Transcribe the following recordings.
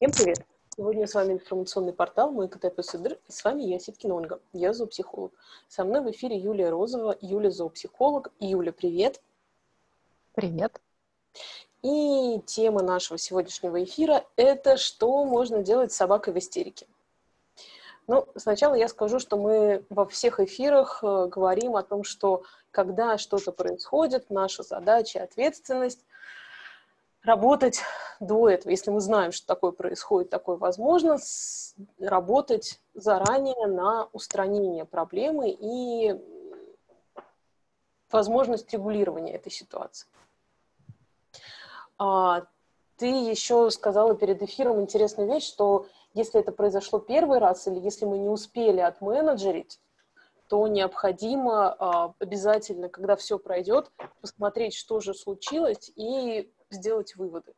Всем привет! Сегодня с вами информационный портал «Мой КТ Псидр» и с вами я, Ситкин Ольга, я зоопсихолог. Со мной в эфире Юлия Розова, Юля зоопсихолог. Юля, привет! Привет! И тема нашего сегодняшнего эфира – это что можно делать с собакой в истерике. Ну, сначала я скажу, что мы во всех эфирах э, говорим о том, что когда что-то происходит, наша задача, ответственность работать до этого. Если мы знаем, что такое происходит, такое возможно, работать заранее на устранение проблемы и возможность регулирования этой ситуации. А, ты еще сказала перед эфиром интересную вещь, что если это произошло первый раз или если мы не успели отменеджерить, то необходимо а, обязательно, когда все пройдет, посмотреть, что же случилось, и сделать выводы.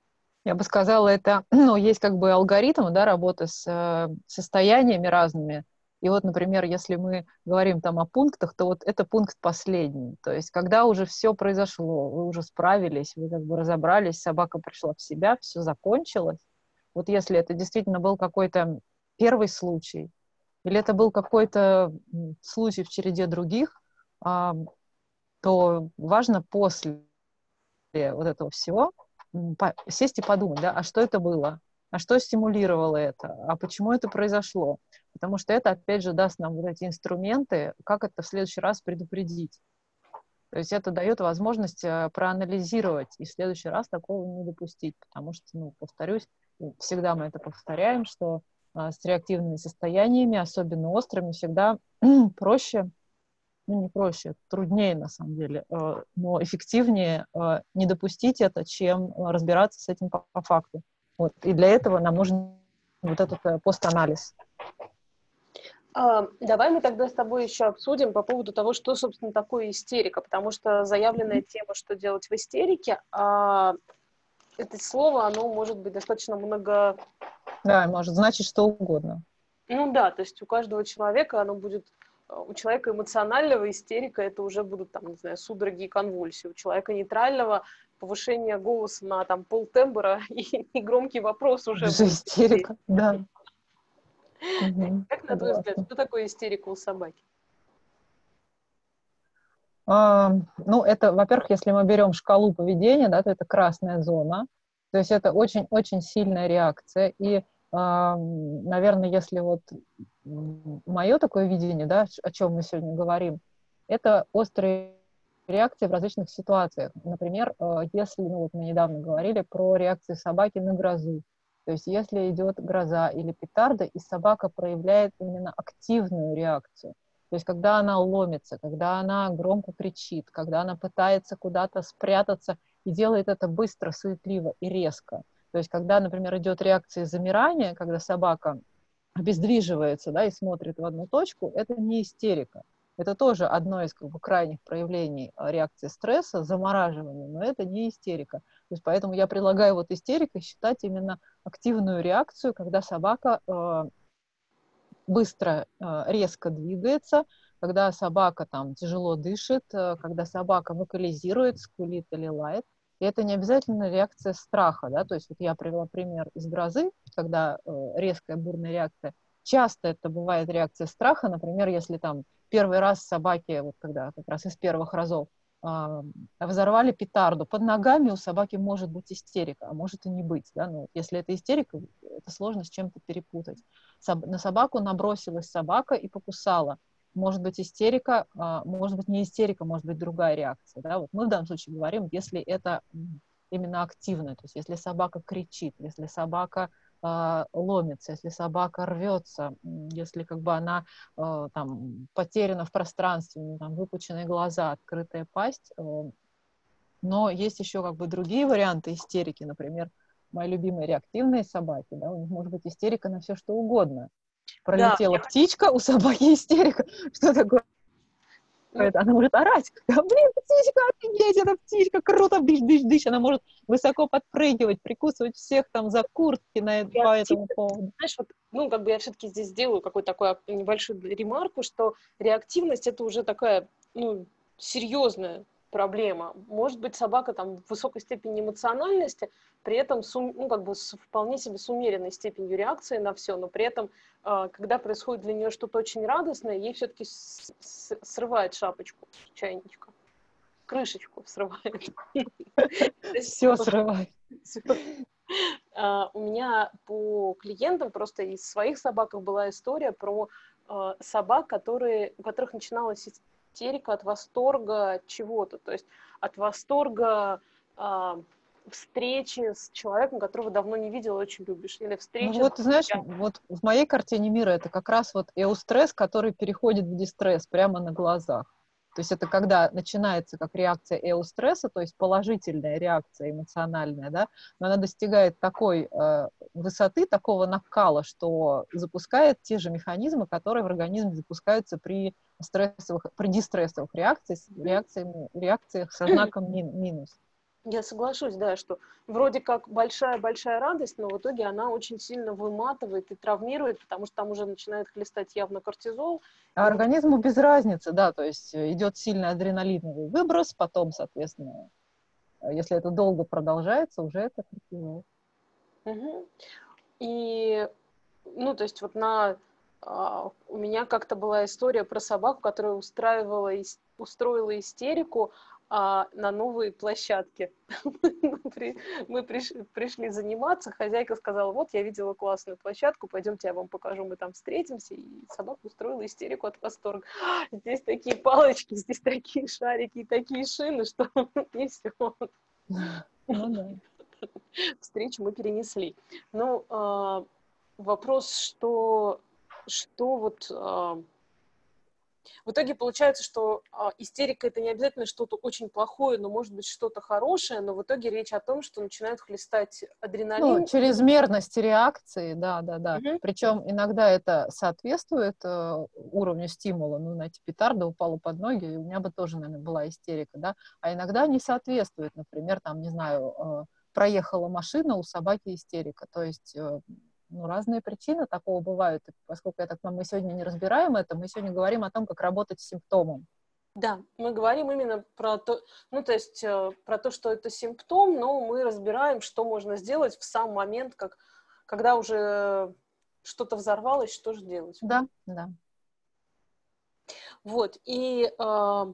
Я бы сказала, это, ну, есть как бы алгоритм, да, работы с э, состояниями разными. И вот, например, если мы говорим там о пунктах, то вот это пункт последний. То есть, когда уже все произошло, вы уже справились, вы как бы разобрались, собака пришла в себя, все закончилось. Вот если это действительно был какой-то первый случай, или это был какой-то случай в череде других, то важно после вот этого всего сесть и подумать, да, а что это было, а что стимулировало это, а почему это произошло. Потому что это, опять же, даст нам вот эти инструменты, как это в следующий раз предупредить. То есть это дает возможность э, проанализировать и в следующий раз такого не допустить. Потому что, ну, повторюсь, всегда мы это повторяем, что а, с реактивными состояниями, особенно острыми, всегда проще ну, не проще, труднее на самом деле, э, но эффективнее э, не допустить это, чем разбираться с этим по, по факту. Вот. И для этого нам нужен вот этот э, постанализ. А, давай мы тогда с тобой еще обсудим по поводу того, что, собственно, такое истерика, потому что заявленная тема, что делать в истерике, а это слово, оно может быть достаточно много... Да, может значить что угодно. Ну да, то есть у каждого человека оно будет у человека эмоционального истерика это уже будут там, не знаю, судороги и конвульсии. У человека нейтрального повышение голоса на там полтембра и, и громкий вопрос уже. Уже истерика, да. Как на твой взгляд, что такое истерика у собаки? А, ну, это, во-первых, если мы берем шкалу поведения, да, то это красная зона. То есть это очень-очень сильная реакция. И наверное, если вот мое такое видение, да, о чем мы сегодня говорим, это острые реакции в различных ситуациях. Например, э, если, ну вот мы недавно говорили про реакции собаки на грозу, то есть если идет гроза или петарда, и собака проявляет именно активную реакцию, то есть когда она ломится, когда она громко кричит, когда она пытается куда-то спрятаться и делает это быстро, суетливо и резко – то есть, когда, например, идет реакция замирания, когда собака обездвиживается да, и смотрит в одну точку, это не истерика. Это тоже одно из как бы, крайних проявлений а, реакции стресса, замораживания, но это не истерика. То есть поэтому я предлагаю вот истерикой считать именно активную реакцию, когда собака э, быстро, э, резко двигается, когда собака там тяжело дышит, э, когда собака вокализирует, скулит или лает. И это не обязательно реакция страха, да, то есть вот я привела пример из грозы, когда э, резкая бурная реакция. Часто это бывает реакция страха, например, если там первый раз собаки, вот когда как раз из первых разов, взорвали петарду, под ногами у собаки может быть истерика, а может и не быть, да, ну, если это истерика, это сложно с чем-то перепутать. Соб- на собаку набросилась собака и покусала, может быть истерика, а, может быть не истерика, может быть другая реакция. Да? Вот мы в данном случае говорим, если это именно активно, то есть если собака кричит, если собака э, ломится, если собака рвется, если как бы она э, там потеряна в пространстве, там выпученные глаза, открытая пасть. Э, но есть еще как бы другие варианты истерики, например, мои любимые реактивные собаки, да, у них может быть истерика на все что угодно. Пролетела да, птичка, у собаки истерика. Что такое? Ну, она может орать. Да, блин, птичка, офигеть, эта птичка, круто, дыш, дыш, дыш. Она может высоко подпрыгивать, прикусывать всех там за куртки на, по этому поводу. Знаешь, вот, ну, как бы я все-таки здесь сделаю какую-то такую небольшую ремарку, что реактивность — это уже такая, ну, серьезная проблема. Может быть, собака там в высокой степени эмоциональности, при этом сум, ну, как бы с вполне себе с умеренной степенью реакции на все, но при этом, э, когда происходит для нее что-то очень радостное, ей все-таки срывает шапочку чайничка, крышечку срывает. Все срывает. У меня по клиентам просто из своих собак была история про э, собак, которые, у которых начиналась истерика от восторга чего-то, то есть от восторга э, встречи с человеком, которого давно не видел, очень любишь, или встречи. Ну, вот, знаешь, вот в моей картине мира это как раз вот эустресс, который переходит в дистресс прямо на глазах. То есть это когда начинается как реакция эустресса, то есть положительная реакция эмоциональная, да, но она достигает такой э, высоты, такого накала, что запускает те же механизмы, которые в организме запускаются при стрессовых, при дистрессовых реакциях, реакциях, реакциях со знаком мин, минус. Я соглашусь, да, что вроде как большая-большая радость, но в итоге она очень сильно выматывает и травмирует, потому что там уже начинает хлестать явно кортизол. А организму без разницы, да, то есть э, идет сильный адреналиновый выброс, потом, соответственно, э, если это долго продолжается, уже это кортизол. Угу. И, ну, то есть вот на Uh, у меня как-то была история про собаку, которая устраивала, устроила истерику, а, на новые площадки. мы пришли заниматься, хозяйка сказала, вот, я видела классную площадку, пойдемте, я вам покажу, мы там встретимся. И собака устроила истерику от восторга. Здесь такие палочки, здесь такие шарики, такие шины, что не все. Ну Встречу мы перенесли. Ну, а, вопрос, что, что вот а, в итоге получается, что а, истерика это не обязательно что-то очень плохое, но может быть что-то хорошее, но в итоге речь о том, что начинают хлестать адреналин. Ну, чрезмерность реакции, да, да, да. Угу. Причем иногда это соответствует э, уровню стимула. Ну, знаете, петарда упала под ноги, и у меня бы тоже, наверное, была истерика, да. А иногда не соответствует, например, там, не знаю, э, проехала машина, у собаки истерика. То есть э, ну, разные причины такого бывают. И поскольку я так мы сегодня не разбираем это, мы сегодня говорим о том, как работать с симптомом. Да, мы говорим именно про то, ну, то есть э, про то, что это симптом, но мы разбираем, что можно сделать в сам момент, как, когда уже что-то взорвалось, что же делать. Да, да. Вот, и э,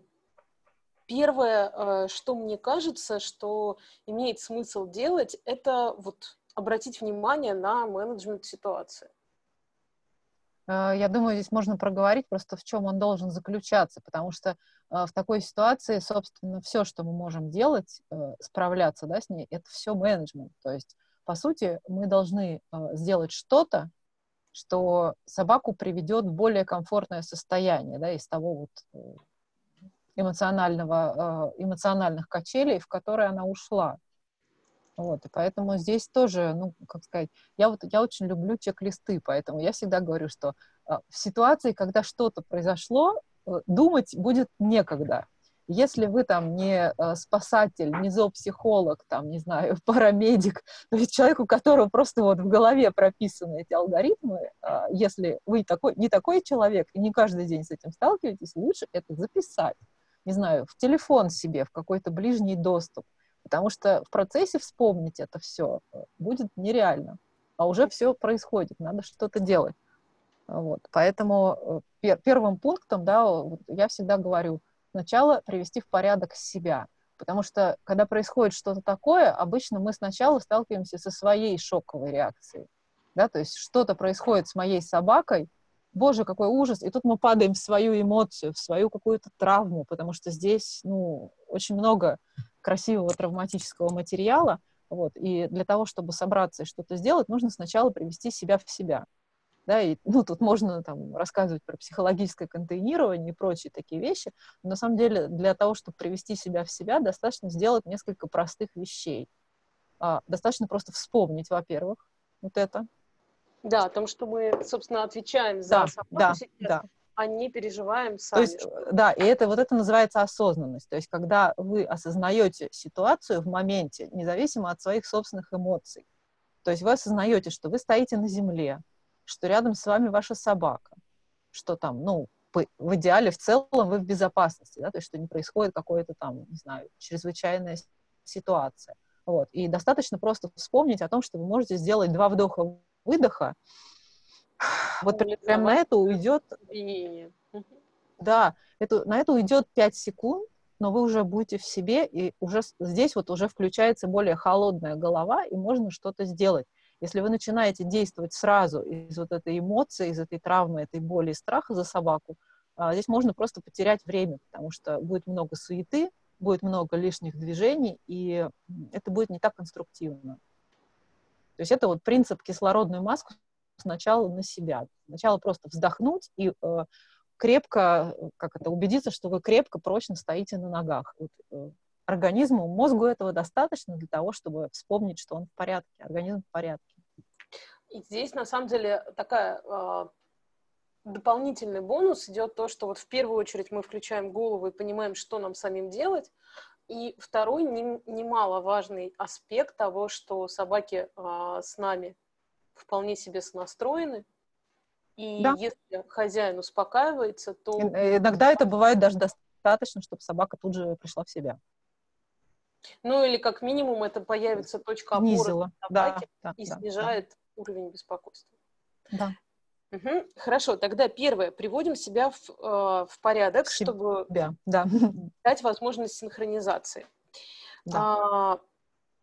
первое, э, что мне кажется, что имеет смысл делать, это вот обратить внимание на менеджмент ситуации? Э, я думаю, здесь можно проговорить просто в чем он должен заключаться, потому что э, в такой ситуации, собственно, все, что мы можем делать, э, справляться да, с ней, это все менеджмент. То есть, по сути, мы должны сделать что-то, что собаку приведет в более комфортное состояние да, из того вот эмоционального, эмоциональных качелей, в которые она ушла. Вот, и поэтому здесь тоже, ну, как сказать, я вот, я очень люблю чек-листы, поэтому я всегда говорю, что э, в ситуации, когда что-то произошло, э, думать будет некогда. Если вы там не э, спасатель, не зоопсихолог, там, не знаю, парамедик, то есть человек, у которого просто вот в голове прописаны эти алгоритмы, э, если вы такой, не такой человек и не каждый день с этим сталкиваетесь, лучше это записать. Не знаю, в телефон себе, в какой-то ближний доступ Потому что в процессе вспомнить это все э, будет нереально. А уже все происходит, надо что-то делать. Вот. Поэтому э, пер первым пунктом, да, я всегда говорю, сначала привести в порядок себя. Потому что, когда происходит что-то такое, обычно мы сначала сталкиваемся со своей шоковой реакцией. Да? То есть что-то происходит с моей собакой, боже, какой ужас, и тут мы падаем в свою эмоцию, в свою какую-то травму, потому что здесь, ну, очень много красивого травматического материала, вот, и для того, чтобы собраться и что-то сделать, нужно сначала привести себя в себя. Да, и, ну, тут можно там рассказывать про психологическое контейнирование и прочие такие вещи, но на самом деле для того, чтобы привести себя в себя, достаточно сделать несколько простых вещей. А, достаточно просто вспомнить, во-первых, вот это. Да, о том, что мы, собственно, отвечаем за да, собаку да, сейчас. Да а не переживаем сами. То есть, да, и это вот это называется осознанность. То есть, когда вы осознаете ситуацию в моменте, независимо от своих собственных эмоций. То есть вы осознаете, что вы стоите на земле, что рядом с вами ваша собака, что там, ну, в идеале, в целом вы в безопасности, да, то есть что не происходит какое-то там, не знаю, чрезвычайная ситуация. Вот. И достаточно просто вспомнить о том, что вы можете сделать два вдоха-выдоха. Вот прям на это уйдет... Да, это, на это уйдет 5 секунд, но вы уже будете в себе, и уже здесь вот уже включается более холодная голова, и можно что-то сделать. Если вы начинаете действовать сразу из вот этой эмоции, из этой травмы, этой боли и страха за собаку, а, здесь можно просто потерять время, потому что будет много суеты, будет много лишних движений, и это будет не так конструктивно. То есть это вот принцип кислородную маску сначала на себя. Сначала просто вздохнуть и э, крепко, как это, убедиться, что вы крепко, прочно стоите на ногах. Вот, э, организму, мозгу этого достаточно для того, чтобы вспомнить, что он в порядке, организм в порядке. И здесь, на самом деле, такая э, дополнительный бонус идет то, что вот в первую очередь мы включаем голову и понимаем, что нам самим делать. И второй не, немаловажный аспект того, что собаки э, с нами вполне себе сонастроены, и да. если хозяин успокаивается, то... Иногда это бывает даже достаточно, чтобы собака тут же пришла в себя. Ну или как минимум это появится точка опоры Снизила. собаки да, и да, снижает да. уровень беспокойства. Да. Угу. Хорошо, тогда первое, приводим себя в, э, в порядок, себя. чтобы да. дать возможность синхронизации. Да. А,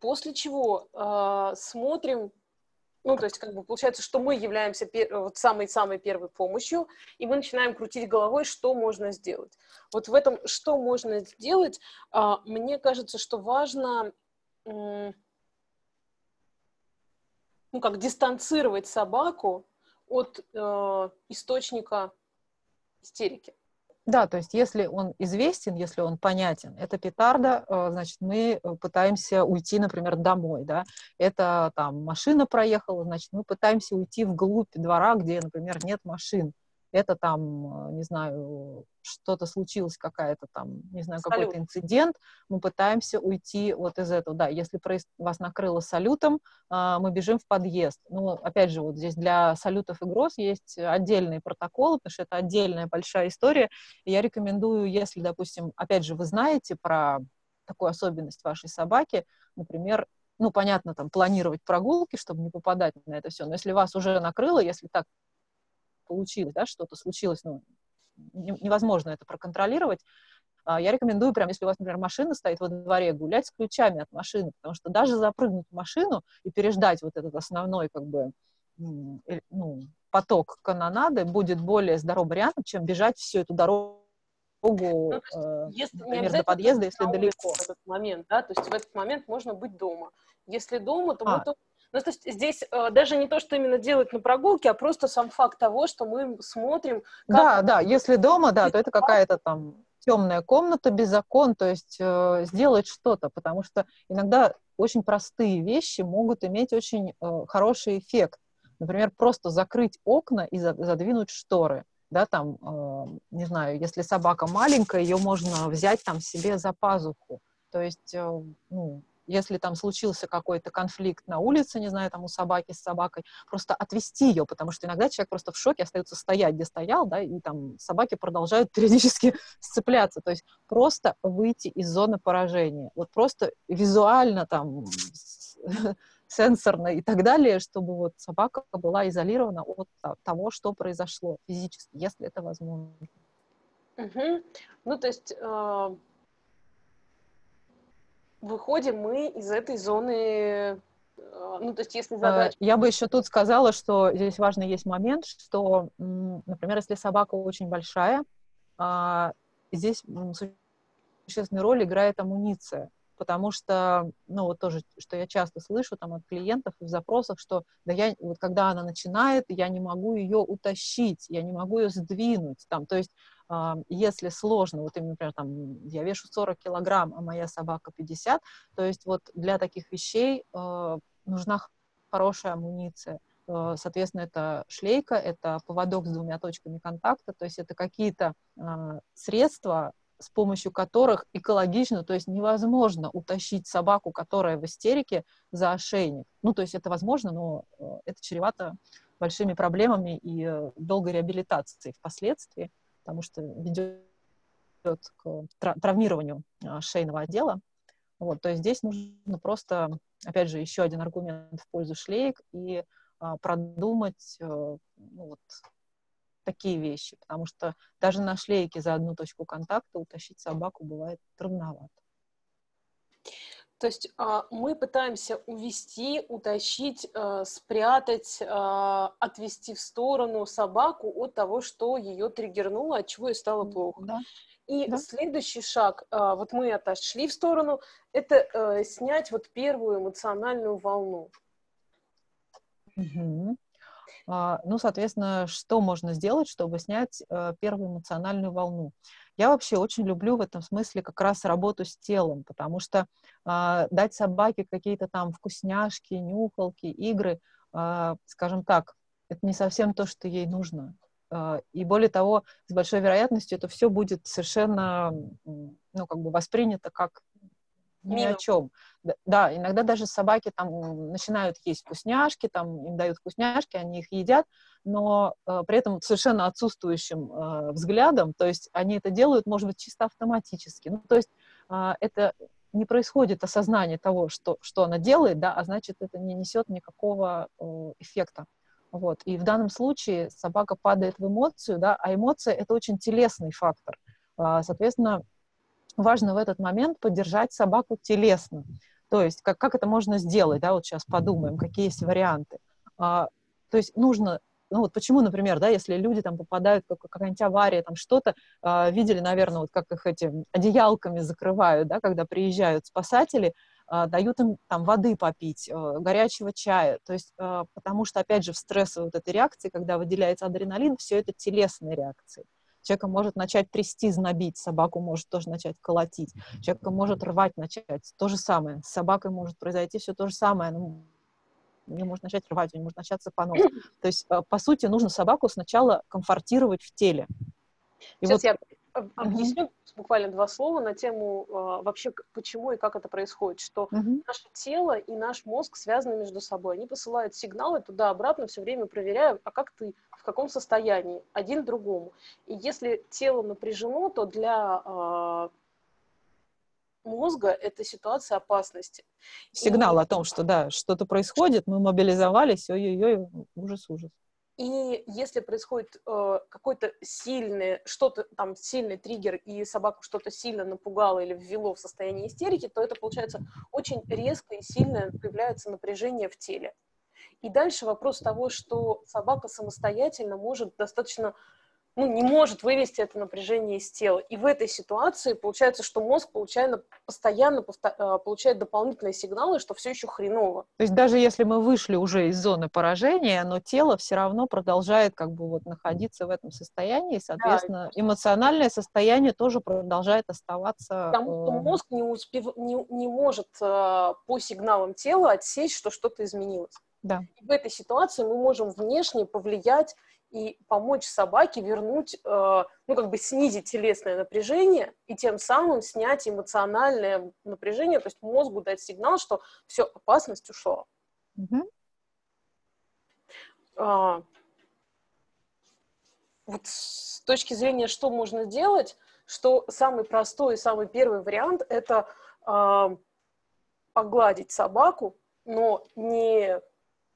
после чего э, смотрим ну, то есть, как бы получается, что мы являемся вот самой-самой первой помощью, и мы начинаем крутить головой, что можно сделать. Вот в этом, что можно сделать, а, мне кажется, что важно, ну, как дистанцировать собаку от э, источника истерики. Да, то есть если он известен, если он понятен, это петарда, э, значит, мы э, пытаемся уйти, например, домой, да, это там машина проехала, значит, мы пытаемся уйти вглубь двора, где, например, нет машин это там, э, не знаю, что-то случилось, какая-то там, не знаю, какой-то инцидент, мы пытаемся уйти вот из этого. Да, если вас накрыло салютом, а, мы бежим в подъезд. Ну, опять же, вот здесь для салютов и гроз есть отдельные протоколы, потому что это отдельная большая история. И я рекомендую, если, допустим, опять же, вы знаете про такую особенность вашей собаки, например, ну, понятно, там, планировать прогулки, чтобы не попадать на это все, но если вас уже накрыло, если так получилось, да, что-то случилось, ну, невозможно это проконтролировать, а, я рекомендую, прям, если у вас, например, машина стоит во дворе, гулять с ключами от машины, потому что даже запрыгнуть в машину и переждать вот этот основной, как бы, ну, поток канонады будет более здоровым вариантом, чем бежать всю эту дорогу ну, э, если, например, до подъезда, если далеко. В этот момент, да, то есть в этот момент можно быть дома. Если дома, то а. мы ну, то есть здесь э, даже не то, что именно делать на прогулке, а просто сам факт того, что мы смотрим... Как... Да, да, если дома, да, то это какая-то там темная комната без окон, то есть э, сделать что-то, потому что иногда очень простые вещи могут иметь очень э, хороший эффект. Например, просто закрыть окна и за, задвинуть шторы. Да, там, э, не знаю, если собака маленькая, ее можно взять там себе за пазуху. То есть, э, ну, если там случился какой-то конфликт на улице, не знаю, там у собаки с собакой, просто отвести ее, потому что иногда человек просто в шоке остается стоять, где стоял, да, и там собаки продолжают периодически сцепляться. То есть просто выйти из зоны поражения. Вот просто визуально там сенсорно и так далее, чтобы вот собака была изолирована от того, что произошло физически, если это возможно. Угу. Ну, то есть э, выходим мы из этой зоны э, ну, то есть если задача... Я бы еще тут сказала, что здесь важный есть момент, что, например, если собака очень большая, а, здесь существенную роль играет амуниция, потому что, ну, вот тоже, что я часто слышу там от клиентов в запросах, что, да я, вот когда она начинает, я не могу ее утащить, я не могу ее сдвинуть, там, то есть если сложно, вот например, там, я вешу 40 килограмм, а моя собака 50, то есть вот для таких вещей э, нужна хорошая амуниция. Э, соответственно, это шлейка, это поводок с двумя точками контакта, то есть это какие-то э, средства, с помощью которых экологично, то есть невозможно утащить собаку, которая в истерике, за ошейник. Ну, то есть это возможно, но это чревато большими проблемами и долгой реабилитацией впоследствии. Потому что ведет к травмированию а, шейного отдела. Вот, то есть здесь нужно просто, опять же, еще один аргумент в пользу шлейк и а, продумать э, ну, вот, такие вещи, потому что даже на шлейке за одну точку контакта утащить собаку бывает трудновато. То есть а, мы пытаемся увести, утащить, э, спрятать, а, отвести в сторону собаку от того, что ее триггернуло, от чего ей стало плохо. Да. И да. следующий шаг, а, вот мы отошли в сторону, это э, снять вот первую эмоциональную волну. Угу. А, ну, соответственно, что можно сделать, чтобы снять э, первую эмоциональную волну? Я вообще очень люблю в этом смысле как раз работу с телом, потому что э, дать собаке какие-то там вкусняшки, нюхалки, игры, э, скажем так, это не совсем то, что ей нужно. И более того, с большой вероятностью это все будет совершенно, ну, как бы воспринято как ни о чем. Да, иногда даже собаки там начинают есть вкусняшки, там им дают вкусняшки, они их едят, но э, при этом совершенно отсутствующим э, взглядом, то есть они это делают, может быть, чисто автоматически. Ну, то есть э, это не происходит осознание того, что, что она делает, да, а значит, это не несет никакого э, эффекта. Вот. И в данном случае собака падает в эмоцию, да, а эмоция — это очень телесный фактор. Э, соответственно, важно в этот момент поддержать собаку телесно. То есть как, как это можно сделать, да, вот сейчас подумаем, какие есть варианты. А, то есть нужно, ну вот почему, например, да, если люди там попадают, как, какая-нибудь авария, там что-то, а, видели, наверное, вот как их этим одеялками закрывают, да, когда приезжают спасатели, а, дают им там воды попить, а, горячего чая, то есть а, потому что, опять же, в стрессовой вот этой реакции, когда выделяется адреналин, все это телесные реакции человека может начать трясти, знобить, собаку может тоже начать колотить, человека может рвать начать, то же самое, с собакой может произойти все то же самое, ну, у нее может начать рвать, у нее может начаться понос. То есть, э, по сути, нужно собаку сначала комфортировать в теле. И Сейчас вот... я объясню буквально два слова на тему э, вообще почему и как это происходит, что mm-hmm. наше тело и наш мозг связаны между собой, они посылают сигналы туда-обратно, все время проверяя, а как ты, в каком состоянии, один другому. И если тело напряжено, то для э, мозга это ситуация опасности. Сигнал и... о том, что да, что-то происходит, мы мобилизовались, ой-ой-ой, ужас-ужас. И если происходит э, какой-то сильный, что-то там, сильный триггер, и собаку что-то сильно напугало или ввело в состояние истерики, то это, получается, очень резко и сильно появляется напряжение в теле. И дальше вопрос того, что собака самостоятельно может достаточно ну, не может вывести это напряжение из тела. И в этой ситуации получается, что мозг получает, постоянно э, получает дополнительные сигналы, что все еще хреново. То есть даже если мы вышли уже из зоны поражения, но тело все равно продолжает как бы вот находиться в этом состоянии, и, соответственно, да. эмоциональное состояние тоже продолжает оставаться. Потому что э, мозг не, успев... не, не может э, по сигналам тела отсечь, что что-то изменилось. Да. И в этой ситуации мы можем внешне повлиять и помочь собаке вернуть, э, ну, как бы снизить телесное напряжение и тем самым снять эмоциональное напряжение, то есть мозгу дать сигнал, что все, опасность ушла. Mm-hmm. А, вот с точки зрения, что можно делать, что самый простой и самый первый вариант – это э, погладить собаку, но не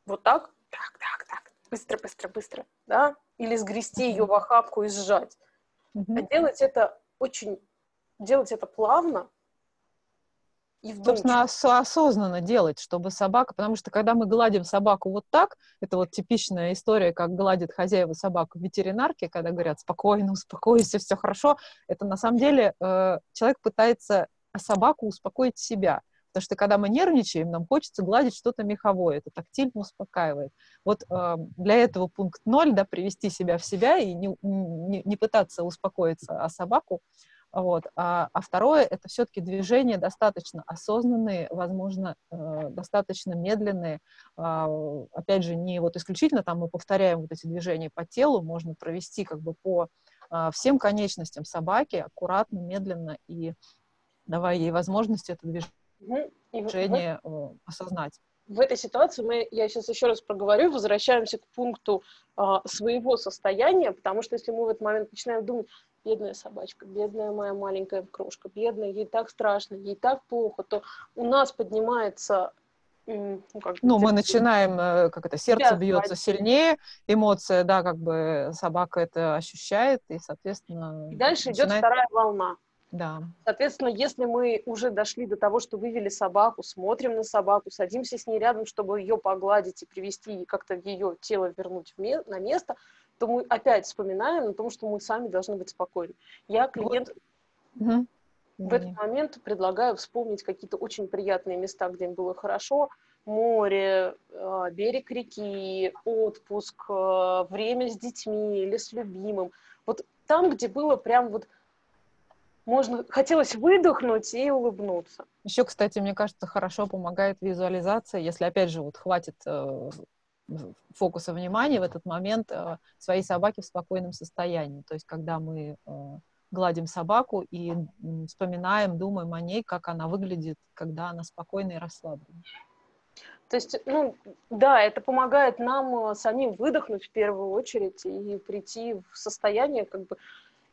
вот так, так, так, так, быстро, быстро, быстро, да, или сгрести ее в охапку и сжать. А делать это очень, делать это плавно и Собственно, ос- осознанно делать, чтобы собака, потому что когда мы гладим собаку вот так, это вот типичная история, как гладит хозяева собаку в ветеринарке, когда говорят спокойно, успокойся, все хорошо, это на самом деле э, человек пытается собаку успокоить себя. Потому что когда мы нервничаем, нам хочется гладить что-то меховое, это тактильно успокаивает. Вот э, для этого пункт ноль, да, привести себя в себя и не, не, не пытаться успокоиться а собаку. Вот. А, а второе — это все-таки движения достаточно осознанные, возможно, э, достаточно медленные. А, опять же, не вот исключительно там мы повторяем вот эти движения по телу, можно провести как бы по а, всем конечностям собаки аккуратно, медленно и давая ей возможность это движение движение в, осознать. в этой ситуации мы, я сейчас еще раз проговорю, возвращаемся к пункту а, своего состояния, потому что если мы в этот момент начинаем думать, бедная собачка, бедная моя маленькая крошка, бедная, ей так страшно, ей так плохо, то у нас поднимается ну, как ну мы начинаем, э, как это, сердце бьется сильнее, эмоция, да, как бы собака это ощущает, и, соответственно... И дальше начинает... идет вторая волна. Да. Соответственно, если мы уже дошли до того, что вывели собаку, смотрим на собаку, садимся с ней рядом, чтобы ее погладить и привести и как-то ее тело вернуть ме- на место, то мы опять вспоминаем о том, что мы сами должны быть спокойны. Я клиент вот. угу. в этот момент предлагаю вспомнить какие-то очень приятные места, где им было хорошо, море, а, берег реки, отпуск, а, время с детьми или с любимым. Вот там, где было прям вот можно, хотелось выдохнуть и улыбнуться. Еще, кстати, мне кажется, хорошо помогает визуализация, если, опять же, вот хватит э, фокуса внимания в этот момент э, своей собаки в спокойном состоянии. То есть, когда мы э, гладим собаку и вспоминаем, думаем о ней, как она выглядит, когда она спокойна и расслаблена. То есть, ну, да, это помогает нам э, самим выдохнуть в первую очередь и прийти в состояние, как бы,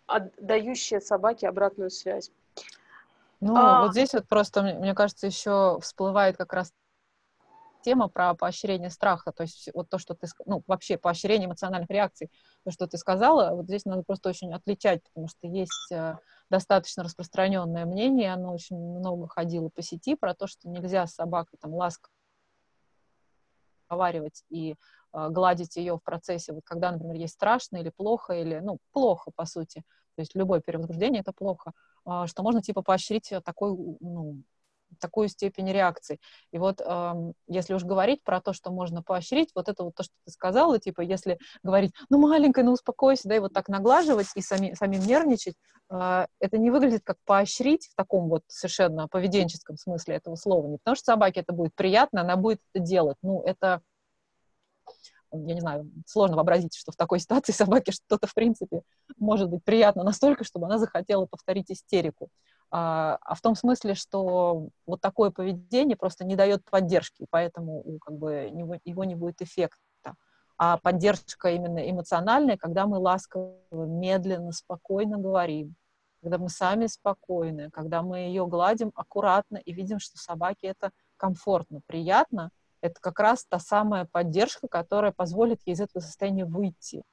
отдающее собаке обратную связь. Ну, а... вот здесь вот просто, мне кажется, еще всплывает как раз тема про поощрение страха, то есть вот то, что ты, ну, вообще поощрение эмоциональных реакций, то, что ты сказала, вот здесь надо просто очень отличать, потому что есть э, достаточно распространенное мнение, оно очень много ходило по сети про то, что нельзя с собакой там ласково разговаривать и э, гладить ее в процессе, вот когда, например, ей страшно или плохо, или, ну, плохо, по сути, то есть любое перевозбуждение — это плохо, э, что можно, типа, поощрить такой, ну, такую степень реакции. И вот э, если уж говорить про то, что можно поощрить, вот это вот то, что ты сказала, типа, если говорить, ну, маленькая, ну, успокойся, да, и вот так наглаживать и сами, самим нервничать, э, это не выглядит как поощрить в таком вот совершенно поведенческом смысле этого слова. Не потому что собаке это будет приятно, она будет это делать. Ну, это я не знаю, сложно вообразить, что в такой ситуации собаке что-то, в принципе, может быть приятно настолько, чтобы она захотела повторить истерику а, а в том смысле, что вот такое поведение просто не дает поддержки, поэтому как бы его, его не будет эффекта. А поддержка именно эмоциональная, когда мы ласково, медленно, спокойно говорим, когда мы сами спокойны, когда мы ее гладим аккуратно и видим, что собаке это комфортно, приятно, это как раз та самая поддержка, которая позволит ей из этого состояния выйти.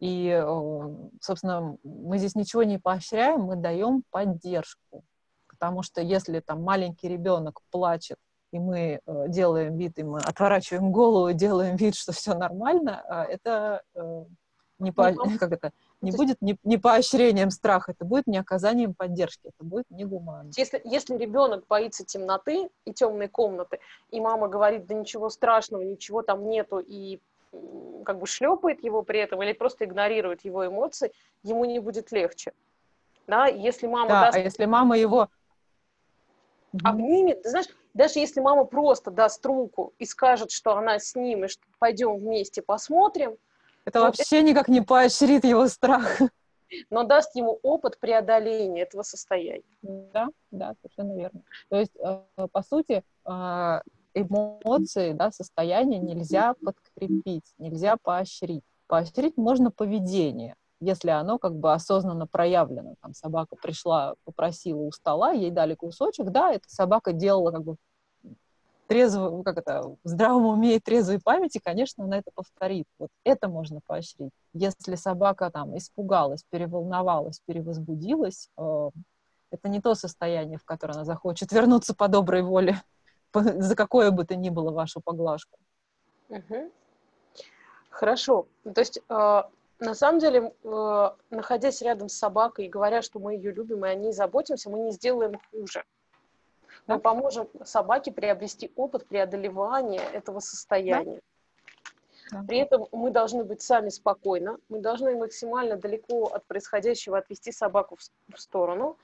И, э, собственно, мы здесь ничего не поощряем, мы даем поддержку. Потому что если там маленький ребенок плачет, и мы э, делаем вид, и мы отворачиваем голову, делаем вид, что все нормально, а это э, не, по, как это, не будет не, не поощрением страха, это будет не оказанием поддержки, это будет не гуманно. Если, если ребенок боится темноты и темной комнаты, и мама говорит, да ничего страшного, ничего там нету, и как бы шлепает его при этом или просто игнорирует его эмоции, ему не будет легче. Да, если мама да, даст... а если мама его обнимет, ты знаешь, даже если мама просто даст руку и скажет, что она с ним, и что пойдем вместе посмотрим, это вообще это... никак не поощрит его страх. Но даст ему опыт преодоления этого состояния. Да, да, совершенно верно. То есть, э, по сути, э, эмоции, да, состояние нельзя подкрепить, нельзя поощрить. Поощрить можно поведение, если оно как бы осознанно проявлено. Там собака пришла, попросила у стола, ей дали кусочек, да, эта собака делала как бы трезво, как это, в здравом уме и трезвой памяти, конечно, она это повторит. Вот это можно поощрить. Если собака там испугалась, переволновалась, перевозбудилась, э, это не то состояние, в которое она захочет вернуться по доброй воле за какое бы то ни было вашу поглажку. Угу. Хорошо. То есть, э, на самом деле, э, находясь рядом с собакой и говоря, что мы ее любим и о ней заботимся, мы не сделаем хуже. Мы да. поможем собаке приобрести опыт преодолевания этого состояния. Да. При этом мы должны быть сами спокойны, мы должны максимально далеко от происходящего отвести собаку в, в сторону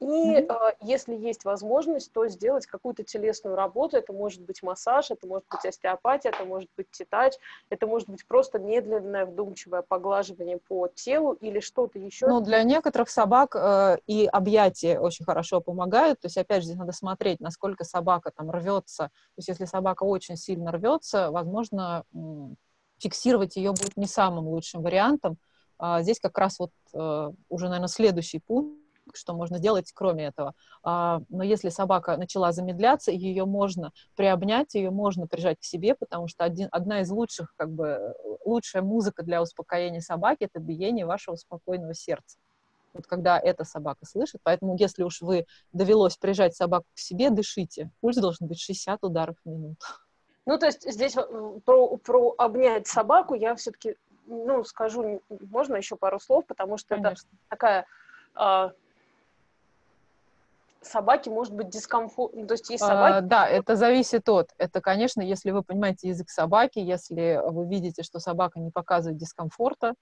И mm-hmm. э, если есть возможность, то сделать какую-то телесную работу. Это может быть массаж, это может быть остеопатия, это может быть тетач, это может быть просто медленное, вдумчивое поглаживание по телу или что-то еще. Ну, для некоторых собак э, и объятия очень хорошо помогают. То есть, опять же, здесь надо смотреть, насколько собака там рвется. То есть, если собака очень сильно рвется, возможно, фиксировать ее будет не самым лучшим вариантом. А здесь как раз вот э, уже, наверное, следующий пункт что можно сделать кроме этого. А, но если собака начала замедляться, ее можно приобнять, ее можно прижать к себе, потому что один, одна из лучших, как бы, лучшая музыка для успокоения собаки — это биение вашего спокойного сердца. Вот когда эта собака слышит. Поэтому если уж вы довелось прижать собаку к себе, дышите. Пульс должен быть 60 ударов в минуту. Ну, то есть здесь э, про, про обнять собаку я все-таки, ну, скажу, можно еще пару слов, потому что Конечно. это такая собаки может быть дискомфорт, ну, то есть есть а, собаки... А, да, это зависит от, это, конечно, если вы понимаете язык собаки, если вы видите, что собака не показывает дискомфорта,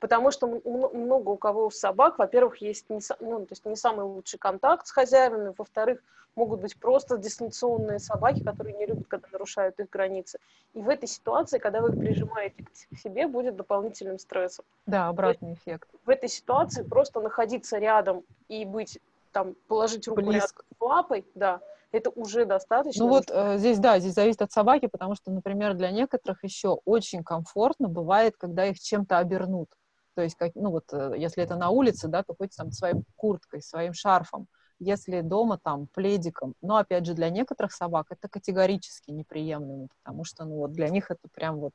потому что много у кого у собак, во-первых, есть не, ну, то есть не самый лучший контакт с хозяевами, во-вторых, могут быть просто дистанционные собаки, которые не любят, когда нарушают их границы. И в этой ситуации, когда вы их прижимаете к себе, будет дополнительным стрессом. Да, обратный эффект. В этой ситуации просто находиться рядом и быть там положить руку Близко. лапой, да, это уже достаточно. Ну вот э, здесь, да, здесь зависит от собаки, потому что, например, для некоторых еще очень комфортно бывает, когда их чем-то обернут. То есть, как, ну вот, э, если это на улице, да, то хоть там своей курткой, своим шарфом. Если дома, там, пледиком. Но, опять же, для некоторых собак это категорически неприемлемо, потому что, ну, вот для них это прям вот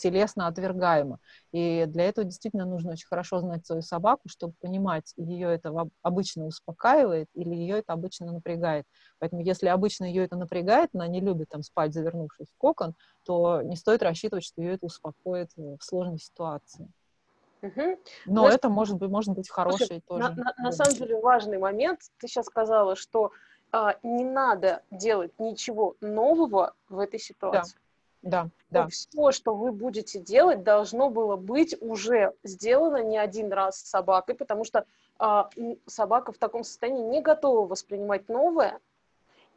телесно отвергаемо. И для этого действительно нужно очень хорошо знать свою собаку, чтобы понимать, ее это обычно успокаивает или ее это обычно напрягает. Поэтому если обычно ее это напрягает, она не любит там спать, завернувшись в кокон, то не стоит рассчитывать, что ее это успокоит в сложной ситуации. Угу. Но Знаешь, это может быть, может быть хороший слушай, тоже. На, на, на самом деле важный момент. Ты сейчас сказала, что а, не надо делать ничего нового в этой ситуации. Да. Да, да. Все, что вы будете делать, должно было быть уже сделано не один раз с собакой, потому что а, собака в таком состоянии не готова воспринимать новое,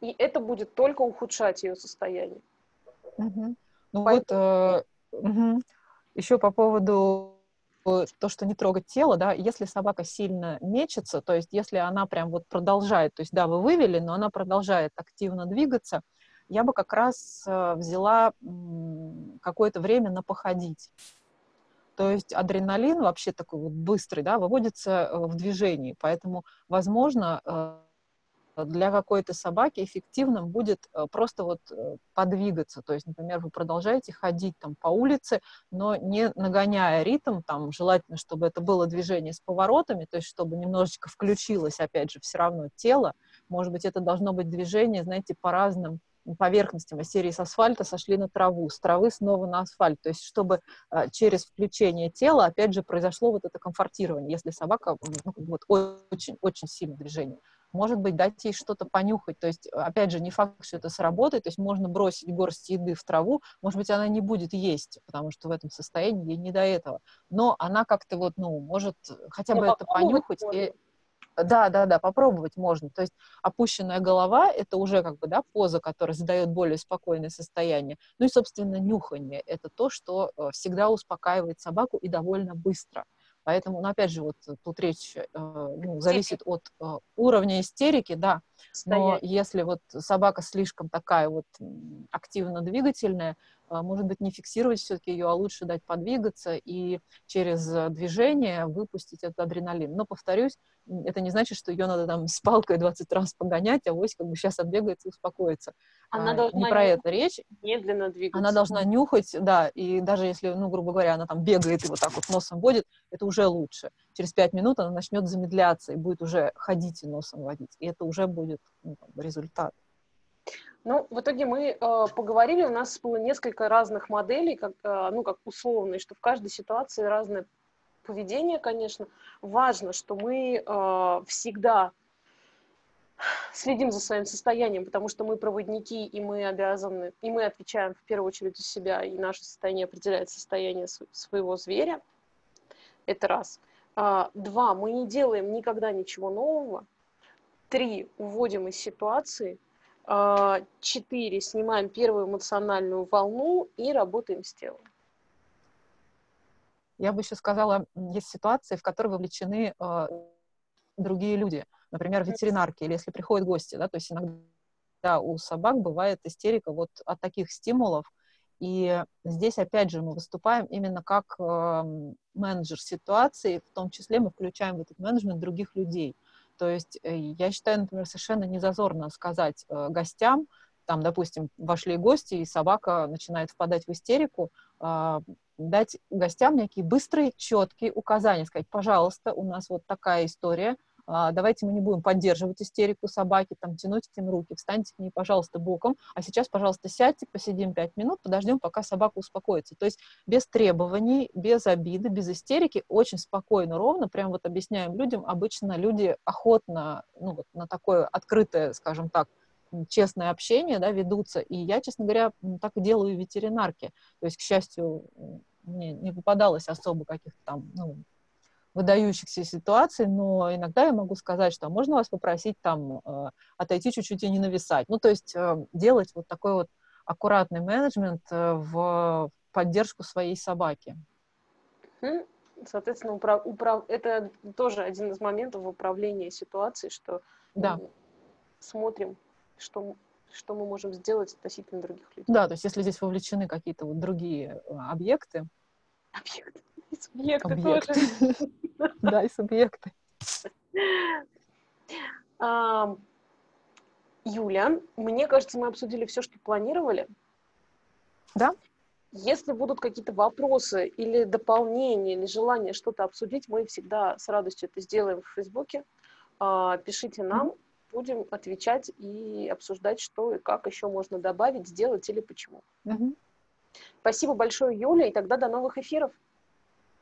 и это будет только ухудшать ее состояние. Угу. Ну Поэтому... вот э, угу. еще по поводу то, что не трогать тело, да, если собака сильно мечется, то есть если она прям вот продолжает, то есть да, вы вывели, но она продолжает активно двигаться, я бы как раз э, взяла какое-то время на походить. То есть адреналин вообще такой вот быстрый, да, выводится э, в движении, поэтому, возможно, э, для какой-то собаки эффективным будет просто вот подвигаться. То есть, например, вы продолжаете ходить там по улице, но не нагоняя ритм, там желательно, чтобы это было движение с поворотами, то есть чтобы немножечко включилось, опять же, все равно тело. Может быть, это должно быть движение, знаете, по разным поверхностям из серии с асфальта сошли на траву, с травы снова на асфальт. То есть, чтобы э, через включение тела, опять же, произошло вот это комфортирование, если собака ну, вот, очень, очень сильное движение. Может быть, дать ей что-то понюхать. То есть, опять же, не факт, что это сработает. То есть, можно бросить горсть еды в траву. Может быть, она не будет есть, потому что в этом состоянии ей не до этого. Но она как-то вот, ну, может хотя бы это понюхать. И, да, да, да, попробовать можно. То есть опущенная голова — это уже как бы, да, поза, которая задает более спокойное состояние. Ну и, собственно, нюхание — это то, что э, всегда успокаивает собаку и довольно быстро. Поэтому, ну, опять же, вот тут речь э, ну, зависит от э, уровня истерики, да. Но если вот собака слишком такая вот активно двигательная, может быть, не фиксировать все-таки ее, а лучше дать подвигаться и через э, движение выпустить этот адреналин. Но, повторюсь, это не значит, что ее надо там с палкой 20 раз погонять, а вось как бы сейчас отбегается и успокоится. Она а, должна не про это речь. Медленно двигаться. Она должна нюхать, да, и даже если, ну, грубо говоря, она там бегает и вот так вот носом водит, это уже лучше. Через пять минут она начнет замедляться и будет уже ходить и носом водить. И это уже будет ну, результат. Ну, в итоге мы э, поговорили, у нас было несколько разных моделей, как, э, ну, как условные, что в каждой ситуации разное поведение, конечно. Важно, что мы э, всегда следим за своим состоянием, потому что мы проводники, и мы обязаны, и мы отвечаем в первую очередь за себя, и наше состояние определяет состояние своего зверя. Это раз. А, два, мы не делаем никогда ничего нового. Три, уводим из ситуации. А, четыре, снимаем первую эмоциональную волну и работаем с телом. Я бы еще сказала, есть ситуации, в которые вовлечены э, другие люди, например, ветеринарки, или если приходят гости, да, то есть иногда у собак бывает истерика вот от таких стимулов, и здесь, опять же, мы выступаем именно как э, менеджер ситуации, в том числе мы включаем в этот менеджмент других людей. То есть э, я считаю, например, совершенно незазорно сказать э, гостям, там, допустим, вошли гости, и собака начинает впадать в истерику, э, дать гостям некие быстрые, четкие указания, сказать, пожалуйста, у нас вот такая история, а, давайте мы не будем поддерживать истерику собаки, там, тянуть к ним руки, встаньте к ней, пожалуйста, боком, а сейчас, пожалуйста, сядьте, посидим пять минут, подождем, пока собака успокоится. То есть без требований, без обиды, без истерики, очень спокойно, ровно, прям вот объясняем людям, обычно люди охотно, ну, вот на такое открытое, скажем так, честное общение, да, ведутся. И я, честно говоря, так и делаю и ветеринарки. То есть, к счастью, мне не попадалось особо каких-то там, ну, выдающихся ситуаций, но иногда я могу сказать, что можно вас попросить там э, отойти чуть-чуть и не нависать. Ну, то есть э, делать вот такой вот аккуратный менеджмент э, в поддержку своей собаки. Соответственно, управ... Управ... это тоже один из моментов в управлении ситуацией, что да. смотрим, что, что мы можем сделать относительно других людей. Да, то есть если здесь вовлечены какие-то вот другие объекты. Объекты. И субъекты Объект. тоже. Да, и субъекты. Юля, мне кажется, мы обсудили все, что планировали. Да. Если будут какие-то вопросы или дополнения, или желание что-то обсудить, мы всегда с радостью это сделаем в Фейсбуке. А, пишите нам, mm-hmm. будем отвечать и обсуждать, что и как еще можно добавить, сделать или почему. Mm-hmm. Спасибо большое, Юля, и тогда до новых эфиров.